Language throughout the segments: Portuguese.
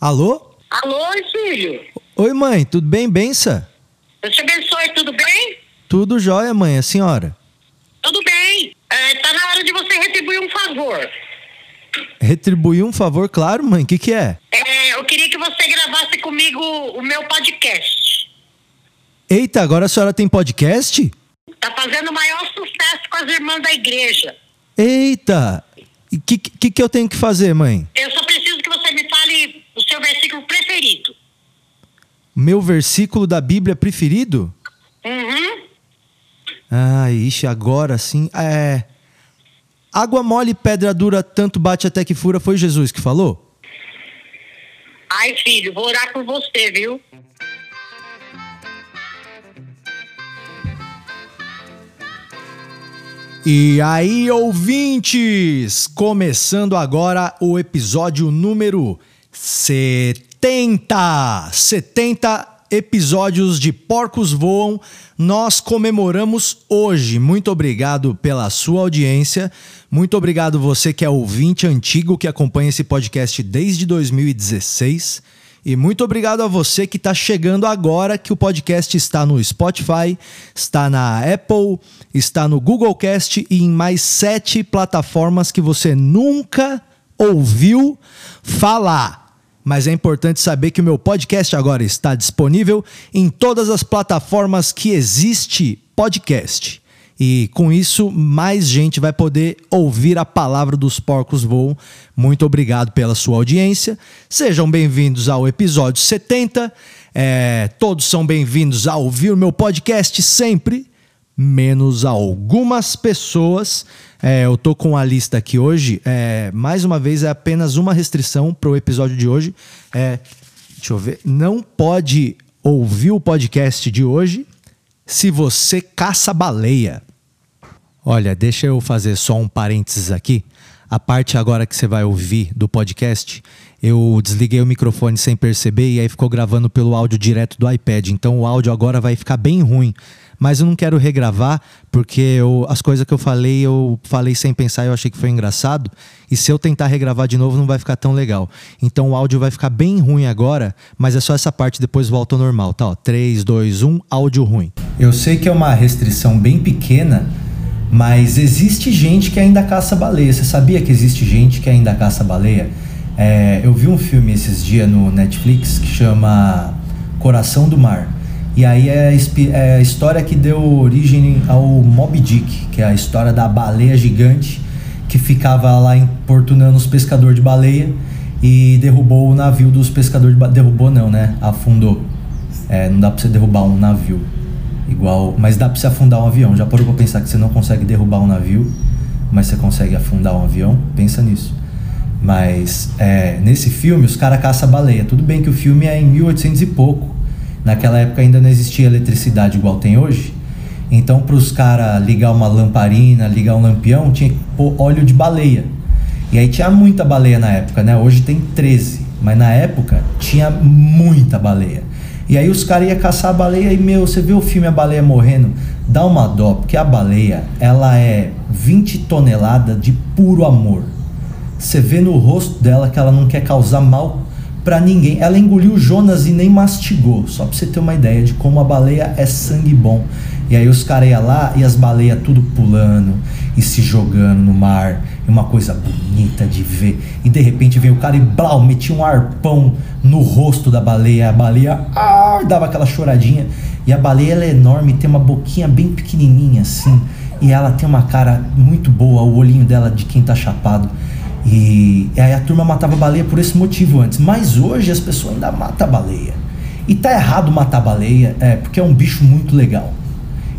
Alô? Alô, filho? Oi, mãe, tudo bem, bença? Deus te abençoe, tudo bem? Tudo jóia, mãe, a senhora? Tudo bem. É, tá na hora de você retribuir um favor. Retribuir um favor, claro, mãe, o que, que é? É, eu queria que você gravasse comigo o meu podcast. Eita, agora a senhora tem podcast? Tá fazendo o maior sucesso com as irmãs da igreja. Eita! O que, que, que eu tenho que fazer, mãe? Eu só preciso que você me fale o seu versículo preferido. Meu versículo da Bíblia preferido? Uhum. Ai, ixi, agora sim. É. Água mole, pedra dura, tanto bate até que fura, foi Jesus que falou? Ai, filho, vou orar por você, viu? E aí, ouvintes! Começando agora o episódio número 70. 70 episódios de Porcos Voam. Nós comemoramos hoje. Muito obrigado pela sua audiência. Muito obrigado você que é ouvinte antigo que acompanha esse podcast desde 2016. E muito obrigado a você que está chegando agora, que o podcast está no Spotify, está na Apple, está no Google Cast e em mais sete plataformas que você nunca ouviu falar. Mas é importante saber que o meu podcast agora está disponível em todas as plataformas que existe podcast. E com isso, mais gente vai poder ouvir a palavra dos porcos voam. Muito obrigado pela sua audiência. Sejam bem-vindos ao episódio 70. É, todos são bem-vindos a ouvir o meu podcast sempre, menos algumas pessoas. É, eu tô com a lista aqui hoje. É, mais uma vez, é apenas uma restrição para o episódio de hoje. É, deixa eu ver. Não pode ouvir o podcast de hoje se você caça baleia. Olha, deixa eu fazer só um parênteses aqui. A parte agora que você vai ouvir do podcast, eu desliguei o microfone sem perceber e aí ficou gravando pelo áudio direto do iPad. Então o áudio agora vai ficar bem ruim. Mas eu não quero regravar, porque eu, as coisas que eu falei, eu falei sem pensar eu achei que foi engraçado. E se eu tentar regravar de novo, não vai ficar tão legal. Então o áudio vai ficar bem ruim agora, mas é só essa parte, depois volta ao normal, tá? Ó, 3, 2, 1, áudio ruim. Eu sei que é uma restrição bem pequena, mas existe gente que ainda caça baleia. Você sabia que existe gente que ainda caça baleia? É, eu vi um filme esses dias no Netflix que chama Coração do Mar. E aí é, é a história que deu origem ao Moby Dick, que é a história da baleia gigante que ficava lá importunando os pescadores de baleia e derrubou o navio dos pescadores de baleia. Derrubou não, né? Afundou. É, não dá pra você derrubar um navio. Igual, mas dá pra você afundar um avião. Já parou pra pensar que você não consegue derrubar um navio, mas você consegue afundar um avião? Pensa nisso. Mas é, nesse filme os caras caçam baleia. Tudo bem que o filme é em 1800 e pouco. Naquela época ainda não existia eletricidade igual tem hoje. Então, para os caras ligar uma lamparina, ligar um lampião, tinha que pôr óleo de baleia. E aí tinha muita baleia na época, né? Hoje tem 13, mas na época tinha muita baleia. E aí os caras iam caçar a baleia e, meu, você vê o filme A Baleia Morrendo, dá uma dó, porque a baleia, ela é 20 toneladas de puro amor. Você vê no rosto dela que ela não quer causar mal para ninguém. Ela engoliu Jonas e nem mastigou, só pra você ter uma ideia de como a baleia é sangue bom. E aí os caras iam lá e as baleias tudo pulando e se jogando no mar. É uma coisa bonita de ver. E de repente vem o cara e blau, metia um arpão no rosto da baleia. A baleia ah, dava aquela choradinha. E a baleia ela é enorme, tem uma boquinha bem pequenininha assim. E ela tem uma cara muito boa, o olhinho dela de quem tá chapado. E, e aí a turma matava baleia por esse motivo antes. Mas hoje as pessoas ainda matam baleia. E tá errado matar baleia, é, porque é um bicho muito legal.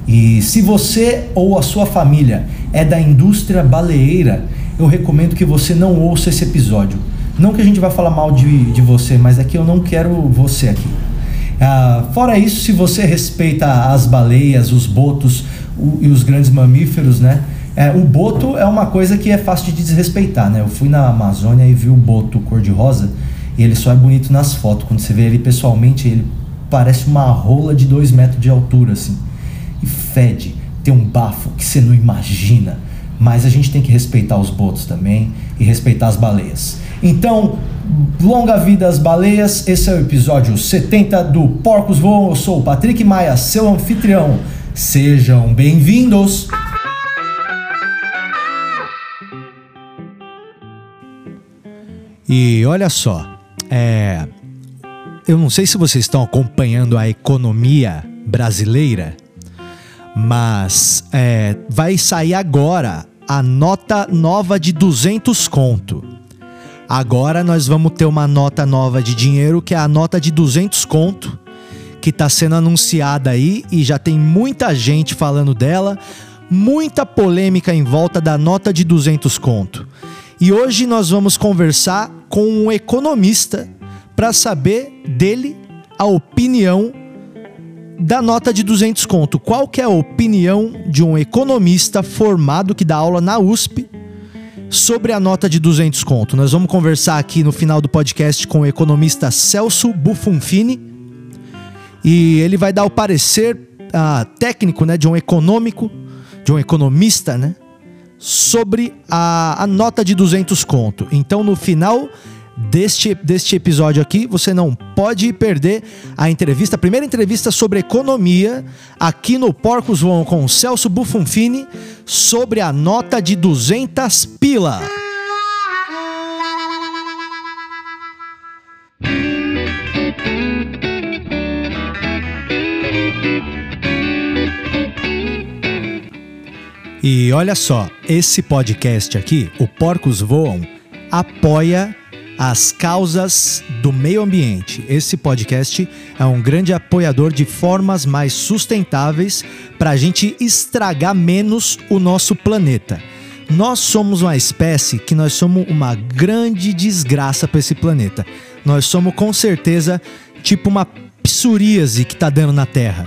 E se você ou a sua família é da indústria baleeira, eu recomendo que você não ouça esse episódio. Não que a gente vai falar mal de, de você, mas é que eu não quero você aqui. Ah, fora isso, se você respeita as baleias, os botos o, e os grandes mamíferos, né? É, o boto é uma coisa que é fácil de desrespeitar, né? Eu fui na Amazônia e vi o boto cor-de-rosa e ele só é bonito nas fotos. Quando você vê ele pessoalmente, ele parece uma rola de dois metros de altura, assim e fede, tem um bafo que você não imagina. Mas a gente tem que respeitar os botos também e respeitar as baleias. Então, Longa vida às baleias, esse é o episódio 70 do Porcos Voam. Eu sou o Patrick Maia, seu anfitrião. Sejam bem-vindos! E olha só, é, eu não sei se vocês estão acompanhando a economia brasileira, mas é, vai sair agora a nota nova de 200 conto. Agora nós vamos ter uma nota nova de dinheiro que é a nota de 200 conto, que está sendo anunciada aí e já tem muita gente falando dela, muita polêmica em volta da nota de 200 conto. E hoje nós vamos conversar com um economista para saber dele a opinião da nota de 200 conto. Qual que é a opinião de um economista formado que dá aula na USP sobre a nota de 200 conto? Nós vamos conversar aqui no final do podcast com o economista Celso Bufonfini e ele vai dar o parecer uh, técnico, né, de um econômico, de um economista, né, sobre a, a nota de 200 conto. Então, no final deste, deste episódio aqui. Você não pode perder a entrevista, a primeira entrevista sobre economia aqui no Porcos Voam com Celso Bufonfini sobre a nota de 200 pila. E olha só, esse podcast aqui, o Porcos Voam, apoia as causas do meio ambiente. Esse podcast é um grande apoiador de formas mais sustentáveis para a gente estragar menos o nosso planeta. Nós somos uma espécie que nós somos uma grande desgraça para esse planeta. Nós somos com certeza tipo uma psoríase que está dando na Terra.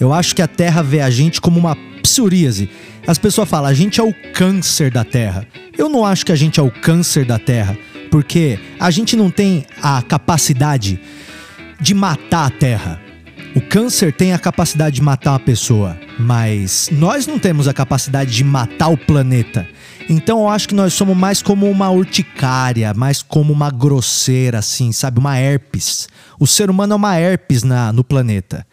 Eu acho que a Terra vê a gente como uma psoríase. As pessoas falam, a gente é o câncer da Terra. Eu não acho que a gente é o câncer da Terra porque a gente não tem a capacidade de matar a Terra. O câncer tem a capacidade de matar uma pessoa, mas nós não temos a capacidade de matar o planeta. Então eu acho que nós somos mais como uma urticária, mais como uma grosseira, assim, sabe? Uma herpes. O ser humano é uma herpes na, no planeta.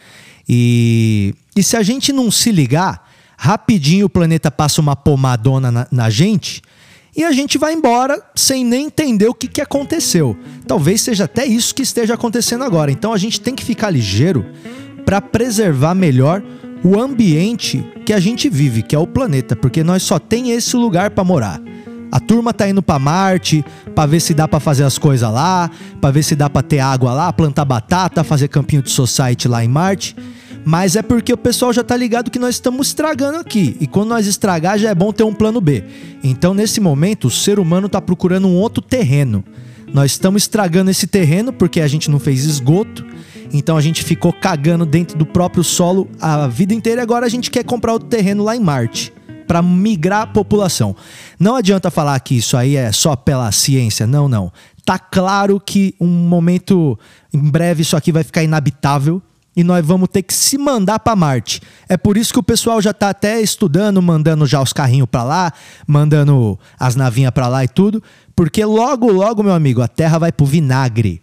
E, e se a gente não se ligar, rapidinho o planeta passa uma pomadona na, na gente e a gente vai embora sem nem entender o que, que aconteceu. Talvez seja até isso que esteja acontecendo agora. Então a gente tem que ficar ligeiro para preservar melhor o ambiente que a gente vive, que é o planeta, porque nós só tem esse lugar para morar. A turma tá indo para Marte para ver se dá para fazer as coisas lá, para ver se dá para ter água lá, plantar batata, fazer campinho de society lá em Marte mas é porque o pessoal já tá ligado que nós estamos estragando aqui. E quando nós estragar, já é bom ter um plano B. Então, nesse momento, o ser humano tá procurando um outro terreno. Nós estamos estragando esse terreno porque a gente não fez esgoto. Então a gente ficou cagando dentro do próprio solo a vida inteira e agora a gente quer comprar outro terreno lá em Marte para migrar a população. Não adianta falar que isso aí é só pela ciência, não, não. Tá claro que um momento em breve isso aqui vai ficar inabitável e nós vamos ter que se mandar para Marte. É por isso que o pessoal já está até estudando, mandando já os carrinhos para lá, mandando as navinhas para lá e tudo, porque logo, logo, meu amigo, a Terra vai pro vinagre.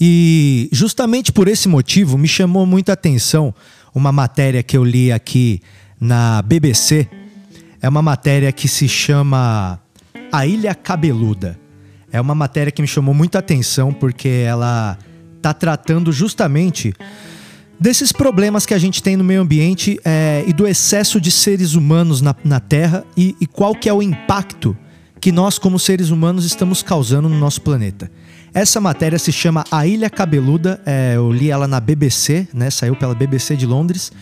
E justamente por esse motivo me chamou muita atenção uma matéria que eu li aqui na BBC. É uma matéria que se chama A Ilha Cabeluda. É uma matéria que me chamou muita atenção porque ela está tratando justamente desses problemas que a gente tem no meio ambiente é, e do excesso de seres humanos na, na Terra e, e qual que é o impacto que nós, como seres humanos, estamos causando no nosso planeta. Essa matéria se chama A Ilha Cabeluda, é, eu li ela na BBC, né, saiu pela BBC de Londres,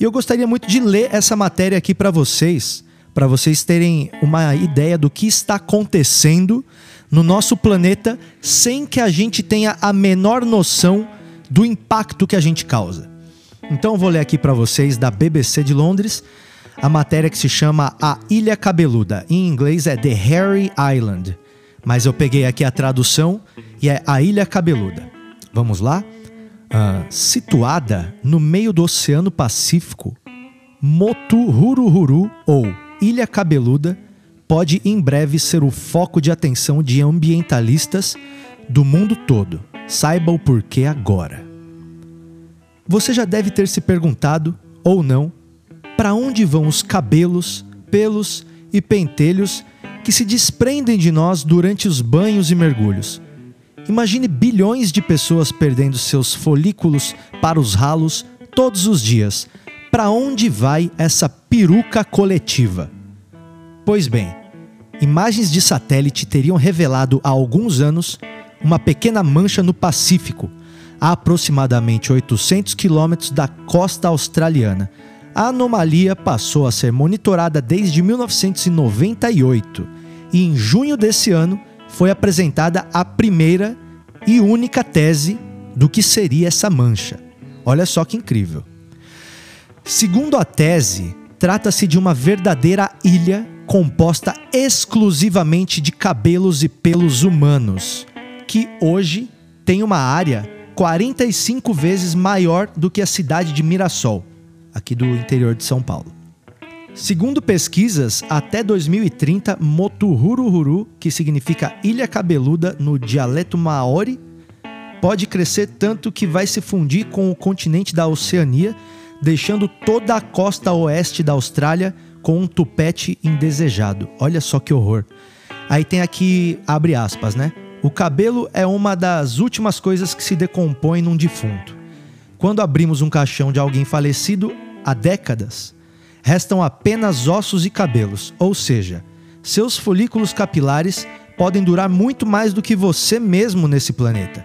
e eu gostaria muito de ler essa matéria aqui para vocês, para vocês terem uma ideia do que está acontecendo no nosso planeta sem que a gente tenha a menor noção do impacto que a gente causa. Então vou ler aqui para vocês da BBC de Londres a matéria que se chama A Ilha Cabeluda. Em inglês é The Hairy Island, mas eu peguei aqui a tradução e é A Ilha Cabeluda. Vamos lá? Uh, situada no meio do Oceano Pacífico, Motuhururu ou Ilha Cabeluda pode em breve ser o foco de atenção de ambientalistas do mundo todo. Saiba o porquê agora. Você já deve ter se perguntado, ou não, para onde vão os cabelos, pelos e pentelhos que se desprendem de nós durante os banhos e mergulhos. Imagine bilhões de pessoas perdendo seus folículos para os ralos todos os dias. Para onde vai essa peruca coletiva? Pois bem, imagens de satélite teriam revelado há alguns anos uma pequena mancha no Pacífico, a aproximadamente 800 quilômetros da costa australiana. A anomalia passou a ser monitorada desde 1998 e em junho desse ano foi apresentada a primeira e única tese do que seria essa mancha. Olha só que incrível. Segundo a tese, trata-se de uma verdadeira ilha composta exclusivamente de cabelos e pelos humanos, que hoje tem uma área 45 vezes maior do que a cidade de Mirassol, aqui do interior de São Paulo. Segundo pesquisas, até 2030, Motuhururu, que significa ilha cabeluda no dialeto maori, pode crescer tanto que vai se fundir com o continente da Oceania, deixando toda a costa oeste da Austrália com um tupete indesejado. Olha só que horror. Aí tem aqui, abre aspas, né? O cabelo é uma das últimas coisas que se decompõe num defunto. Quando abrimos um caixão de alguém falecido há décadas, restam apenas ossos e cabelos, ou seja, seus folículos capilares podem durar muito mais do que você mesmo nesse planeta.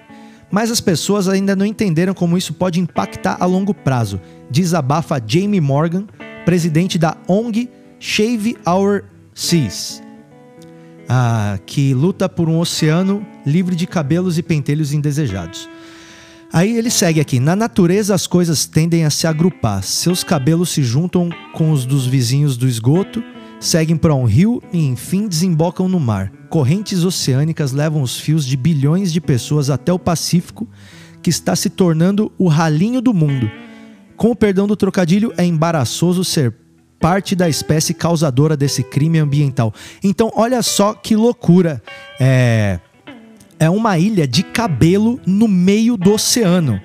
Mas as pessoas ainda não entenderam como isso pode impactar a longo prazo, desabafa Jamie Morgan, presidente da ONG Shave Our Seas, ah, que luta por um oceano livre de cabelos e pentelhos indesejados. Aí ele segue aqui: na natureza as coisas tendem a se agrupar. Seus cabelos se juntam com os dos vizinhos do esgoto, seguem para um rio e enfim desembocam no mar. Correntes oceânicas levam os fios de bilhões de pessoas até o Pacífico, que está se tornando o ralinho do mundo. Com o perdão do trocadilho, é embaraçoso ser parte da espécie causadora desse crime ambiental. Então, olha só que loucura. É é uma ilha de cabelo no meio do oceano.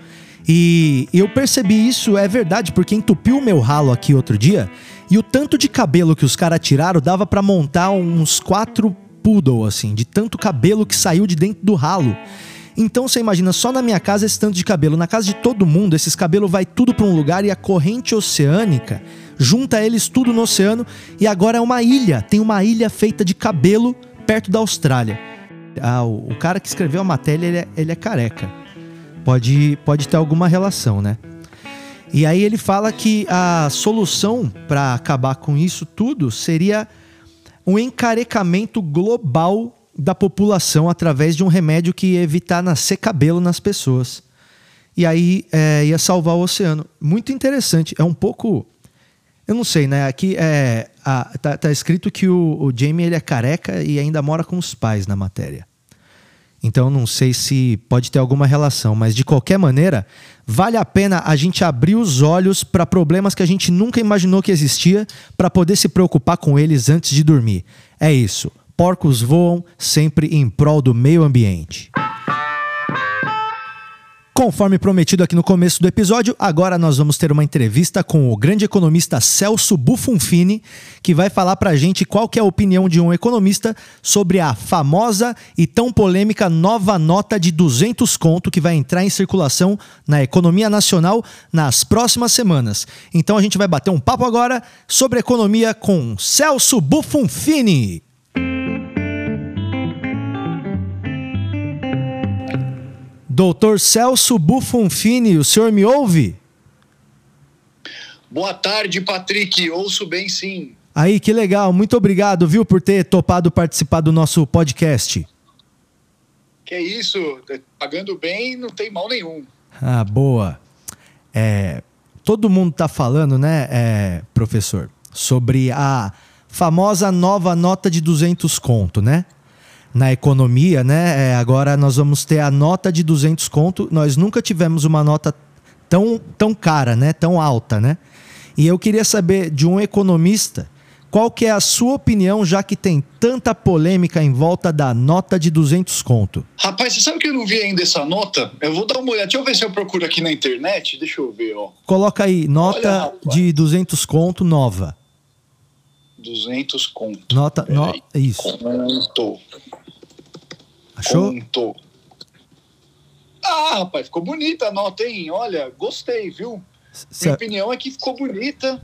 E eu percebi isso, é verdade, porque entupiu o meu ralo aqui outro dia e o tanto de cabelo que os caras tiraram dava para montar uns quatro poodle, assim, de tanto cabelo que saiu de dentro do ralo. Então você imagina, só na minha casa esse tanto de cabelo. Na casa de todo mundo, esses cabelos vai tudo para um lugar e a corrente oceânica junta eles tudo no oceano e agora é uma ilha. Tem uma ilha feita de cabelo perto da Austrália ah, o, cara que escreveu a matéria, ele é, ele é careca. Pode, pode ter alguma relação, né? E aí ele fala que a solução para acabar com isso tudo seria um encarecamento global da população através de um remédio que ia evitar nascer cabelo nas pessoas. E aí é, ia salvar o oceano. Muito interessante. É um pouco. Eu não sei, né? Aqui é, a, tá, tá, escrito que o, o Jamie ele é careca e ainda mora com os pais na matéria. Então não sei se pode ter alguma relação, mas de qualquer maneira, vale a pena a gente abrir os olhos para problemas que a gente nunca imaginou que existia para poder se preocupar com eles antes de dormir. É isso. Porcos voam sempre em prol do meio ambiente. Conforme prometido aqui no começo do episódio, agora nós vamos ter uma entrevista com o grande economista Celso Bufonfini, que vai falar para a gente qual é a opinião de um economista sobre a famosa e tão polêmica nova nota de 200 conto que vai entrar em circulação na economia nacional nas próximas semanas. Então a gente vai bater um papo agora sobre economia com Celso Bufonfini. Doutor Celso Bufonfini, o senhor me ouve? Boa tarde, Patrick. Ouço bem, sim. Aí, que legal. Muito obrigado, viu, por ter topado participar do nosso podcast. Que é isso. Pagando bem, não tem mal nenhum. Ah, boa. É, todo mundo tá falando, né, é, professor, sobre a famosa nova nota de 200 conto, né? Na economia, né? É, agora nós vamos ter a nota de 200 conto. Nós nunca tivemos uma nota tão, tão cara, né? Tão alta, né? E eu queria saber de um economista Qual que é a sua opinião, já que tem tanta polêmica em volta da nota de 200 conto? Rapaz, você sabe que eu não vi ainda essa nota? Eu vou dar uma olhada. Deixa eu ver se eu procuro aqui na internet. Deixa eu ver, ó. Coloca aí, nota Olha, de 200 conto nova. 200 conto. Nota, no, isso. Conto. Achou? Conto. Ah, rapaz, ficou bonita a nota, hein? Olha, gostei, viu? Cê- Minha opinião é que ficou bonita.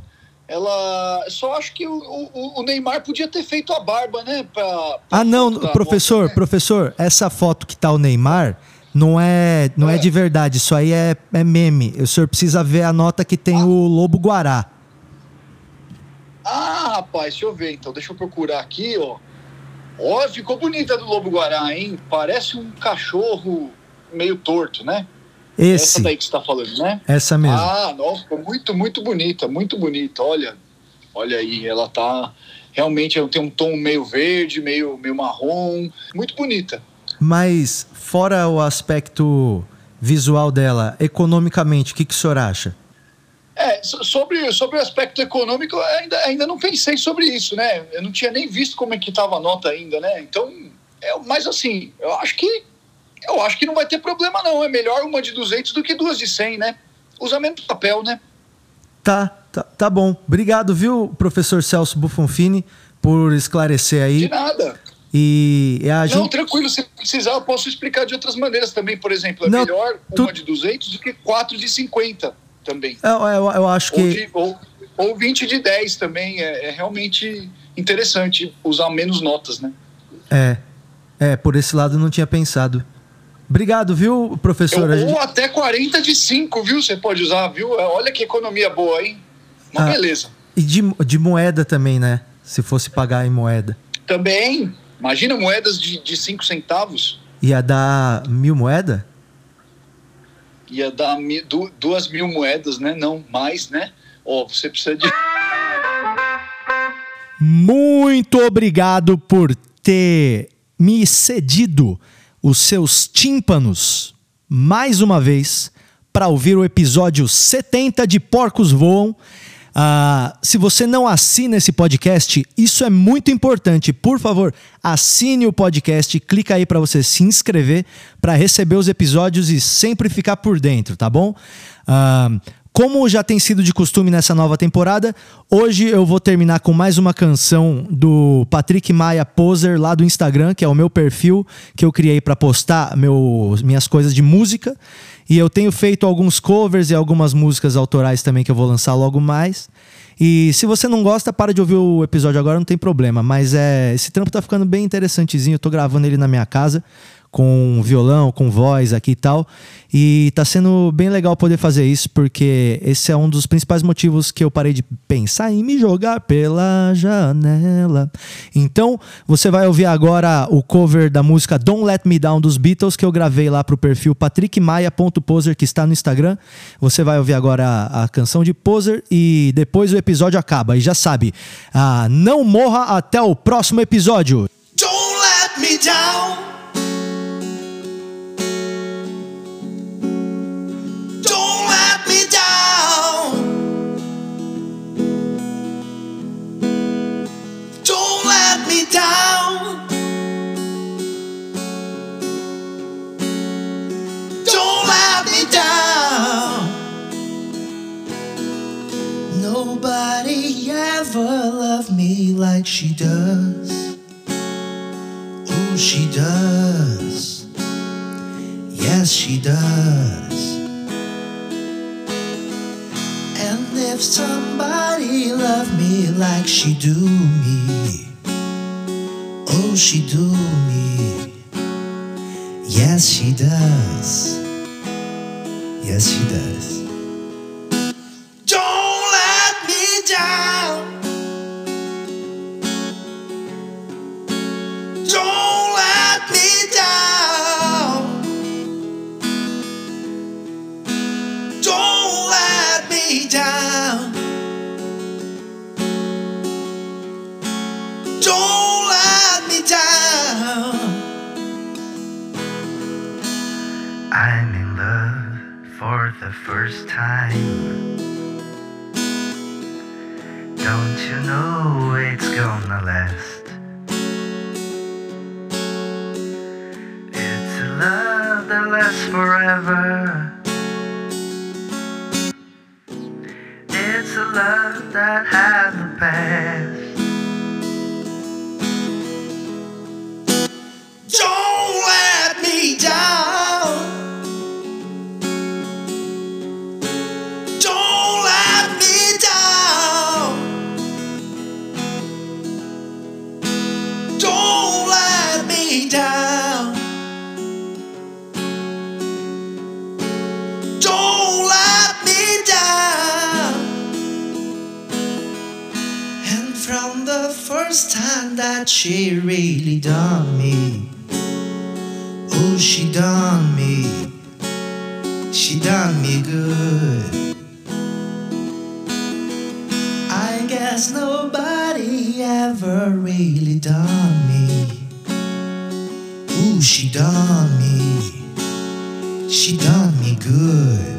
Ela. Só acho que o, o- o Neymar podia ter feito a barba, né? Pra, pra Ah, não, professor, né? professor, essa foto que tá o Neymar não é, não é. É. de verdade, isso aí é, é meme. O senhor precisa ver a nota que tem o Lobo Guará. Ah, rapaz, deixa eu ver então. Deixa eu procurar aqui, ó. Ó, ficou bonita do Lobo Guará, hein? Parece um cachorro meio torto, né? Essa Esse, daí que você tá falando, né? essa mesmo. Ah, não, ficou muito, muito bonita, muito bonita. Olha, olha aí, ela tá. Realmente ela tem um tom meio verde, meio, meio marrom. Muito bonita. Mas, fora o aspecto visual dela, economicamente, o que, que o senhor acha? É, so- sobre, sobre o aspecto econômico, eu ainda, ainda não pensei sobre isso, né? Eu não tinha nem visto como é que tava a nota ainda, né? Então, é, mas assim, eu acho que eu acho que não vai ter problema não. É melhor uma de 200 do que duas de 100, né? Usa menos papel, né? Tá, tá, tá bom. Obrigado, viu, professor Celso Bufonfini, por esclarecer De aí. nada. E a Não, gente. tranquilo, se precisar, eu posso explicar de outras maneiras também. Por exemplo, é Não, melhor tu- uma de 200 do que quatro de 50 também. Eu, eu- eu acho Ou, que. de, ou, ou 20 de 10 também. É, é realmente interessante usar menos notas, né? É. É, por esse lado eu não tinha pensado. Obrigado, viu, professor? Ou, gente- ou até 40 de 5, viu? Você pode usar, viu? É, Olha que economia boa, hein? Uma Ah. beleza. E de, de moeda também, né? Se fosse pagar em moeda. Também, imagina moedas de 5 centavos. Ia dar mil moeda? Ia dar du- duas mil moedas, né? Não, mais, né? Ó, você precisa de. Muito obrigado por ter me cedido os seus tímpanos mais uma vez para ouvir o episódio 70 de Porcos Voam. Ah, se você não assina esse podcast, isso é muito importante. Por favor, assine o podcast, clica aí para você se inscrever para receber os episódios e sempre ficar por dentro, tá bom? Ah, como já tem sido de costume nessa nova temporada, hoje eu vou terminar com mais uma canção do Patrick Maia Poser lá do Instagram, que é o meu perfil que eu criei para postar meu, minhas coisas de música. E eu tenho feito alguns covers e algumas músicas autorais também que eu vou lançar logo mais. E se você não gosta, para de ouvir o episódio agora, não tem problema. Mas é, esse trampo tá ficando bem interessantezinho. Eu tô gravando ele na minha casa com violão, com voz aqui e tal. E tá sendo bem legal poder fazer isso, porque esse é um dos principais motivos que eu parei de pensar em me jogar pela janela. Então, você vai ouvir agora o cover da música Don't Let Me Down dos Beatles, que eu gravei lá pro perfil patrickmaia.poser, que está no Instagram. Você vai ouvir agora a, a canção de Poser e depois o episódio acaba. E já sabe, ah, não morra até o próximo episódio. Don't let me down. She does. And if somebody loved me like she do me, oh, she do me. Yes, she does. Yes, she does. Don't you know it's gonna last? It's a love that lasts forever. First time that she really done me. Oh, she done me. She done me good. I guess nobody ever really done me. Ooh, she done me. She done me good.